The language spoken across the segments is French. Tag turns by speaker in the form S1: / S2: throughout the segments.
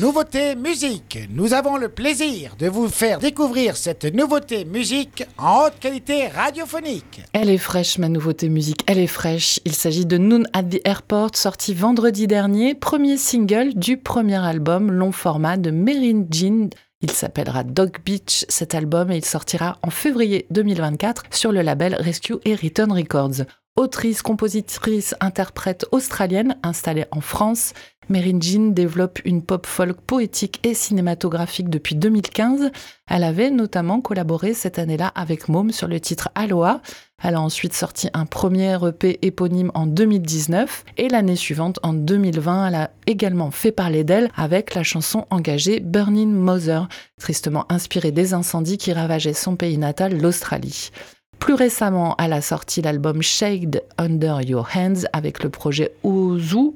S1: Nouveauté musique. Nous avons le plaisir de vous faire découvrir cette nouveauté musique en haute qualité radiophonique.
S2: Elle est fraîche, ma nouveauté musique. Elle est fraîche. Il s'agit de Noon at the Airport, sorti vendredi dernier, premier single du premier album long format de Merin Jean. Il s'appellera Dog Beach, cet album, et il sortira en février 2024 sur le label Rescue et Return Records. Autrice, compositrice, interprète australienne installée en France, Merin Jean développe une pop folk poétique et cinématographique depuis 2015. Elle avait notamment collaboré cette année-là avec Mom sur le titre Aloha. Elle a ensuite sorti un premier EP éponyme en 2019 et l'année suivante, en 2020, elle a également fait parler d'elle avec la chanson engagée Burning Mother, tristement inspirée des incendies qui ravageaient son pays natal, l'Australie. Plus récemment, elle a sorti l'album Shade Under Your Hands avec le projet Ozu,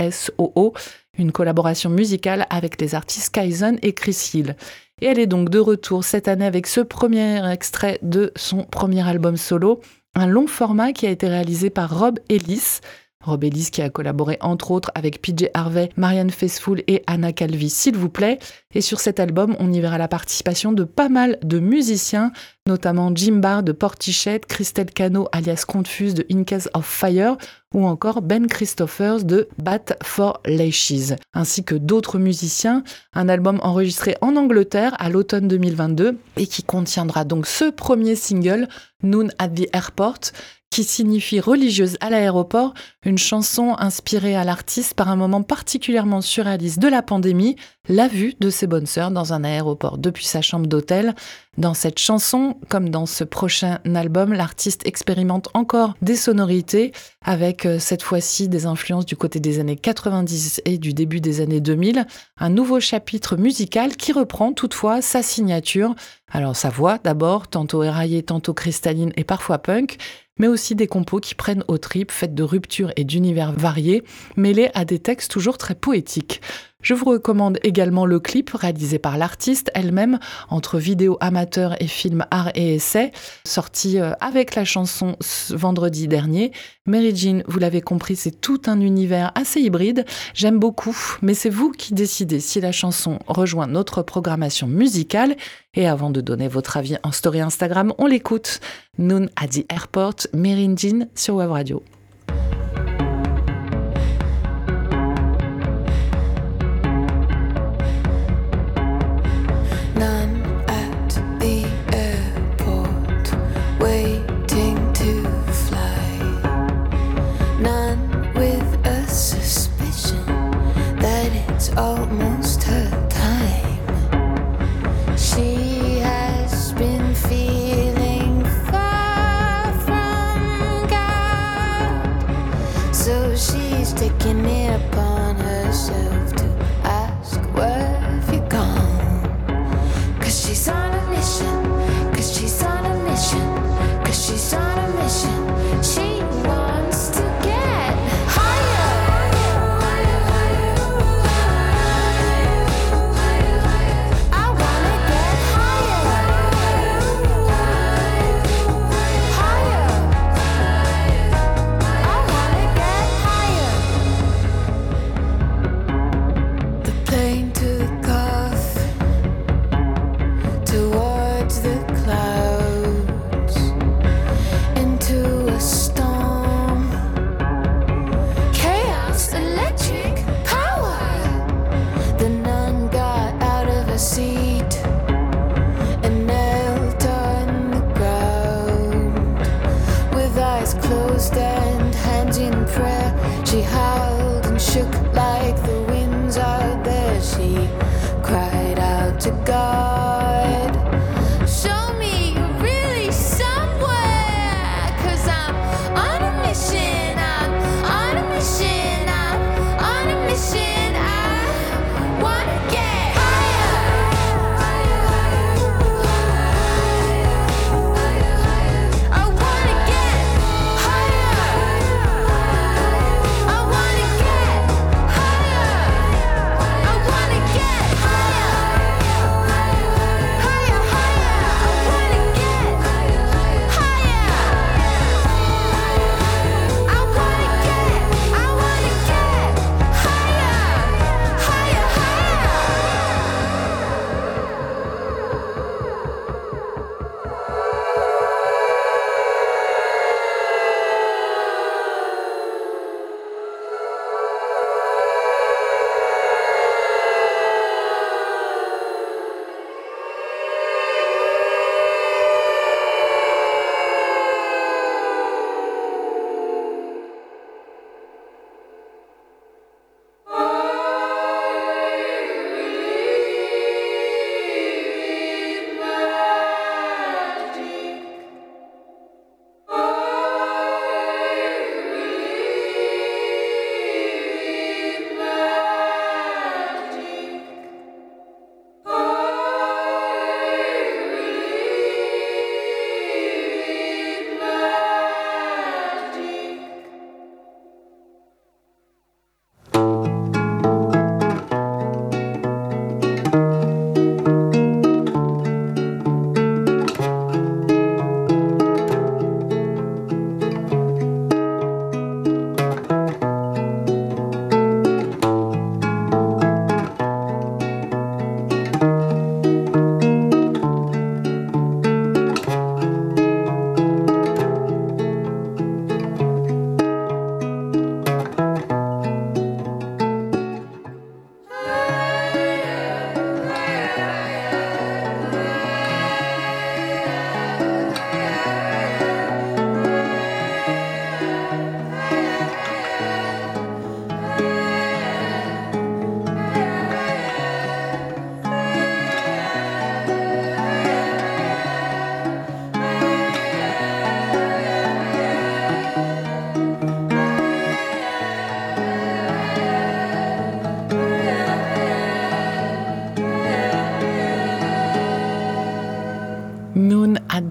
S2: O-S-O-O, une collaboration musicale avec les artistes Kaizen et Chris Hill. Et elle est donc de retour cette année avec ce premier extrait de son premier album solo, un long format qui a été réalisé par Rob Ellis. Rob Ellis qui a collaboré entre autres avec PJ Harvey, Marianne Faithfull et Anna Calvi, s'il vous plaît. Et sur cet album, on y verra la participation de pas mal de musiciens, notamment Jim Barr de Portichette, Christelle Cano alias Confuse de In Case of Fire ou encore Ben Christophers de Bat for Lashes, ainsi que d'autres musiciens. Un album enregistré en Angleterre à l'automne 2022 et qui contiendra donc ce premier single, Noon at the Airport, qui signifie religieuse à l'aéroport, une chanson inspirée à l'artiste par un moment particulièrement surréaliste de la pandémie, la vue de ses bonnes sœurs dans un aéroport depuis sa chambre d'hôtel. Dans cette chanson, comme dans ce prochain album, l'artiste expérimente encore des sonorités avec euh, cette fois-ci des influences du côté des années 90 et du début des années 2000, un nouveau chapitre musical qui reprend toutefois sa signature. Alors sa voix d'abord, tantôt éraillée, tantôt cristalline et parfois punk, mais aussi des compos qui prennent aux tripes, faites de ruptures et d'univers variés, mêlés à des textes toujours très poétiques. Je vous recommande également le clip réalisé par l'artiste elle-même entre vidéo amateur et film art et essai, sorti euh, avec la chanson vendredi dernier. Mary Jean, vous l'avez compris, c'est tout un univers assez hybride. J'aime beaucoup, mais c'est vous qui décidez si la chanson rejoint notre programmation musicale. Et avant de donner votre avis en story Instagram, on l'écoute. Noon at the Airport, Mary Jean sur Web Radio. trees sticking apart. shook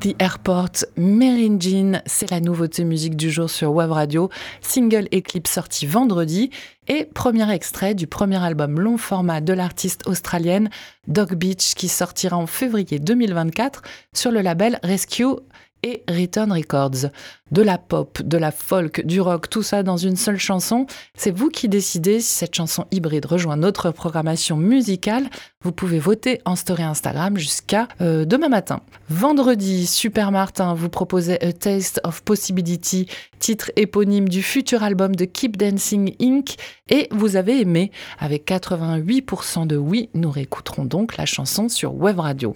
S2: the Airport, Merin Jean, c'est la nouveauté musique du jour sur Web Radio. Single et clip sorti vendredi et premier extrait du premier album long format de l'artiste australienne Dog Beach qui sortira en février 2024 sur le label Rescue et Return Records. De la pop, de la folk, du rock, tout ça dans une seule chanson. C'est vous qui décidez si cette chanson hybride rejoint notre programmation musicale. Vous pouvez voter en story Instagram jusqu'à euh, demain matin. Vendredi, Super Martin vous proposait A Taste of Possibility, titre éponyme du futur album de Keep Dancing Inc. Et vous avez aimé. Avec 88% de oui, nous réécouterons donc la chanson sur Web Radio.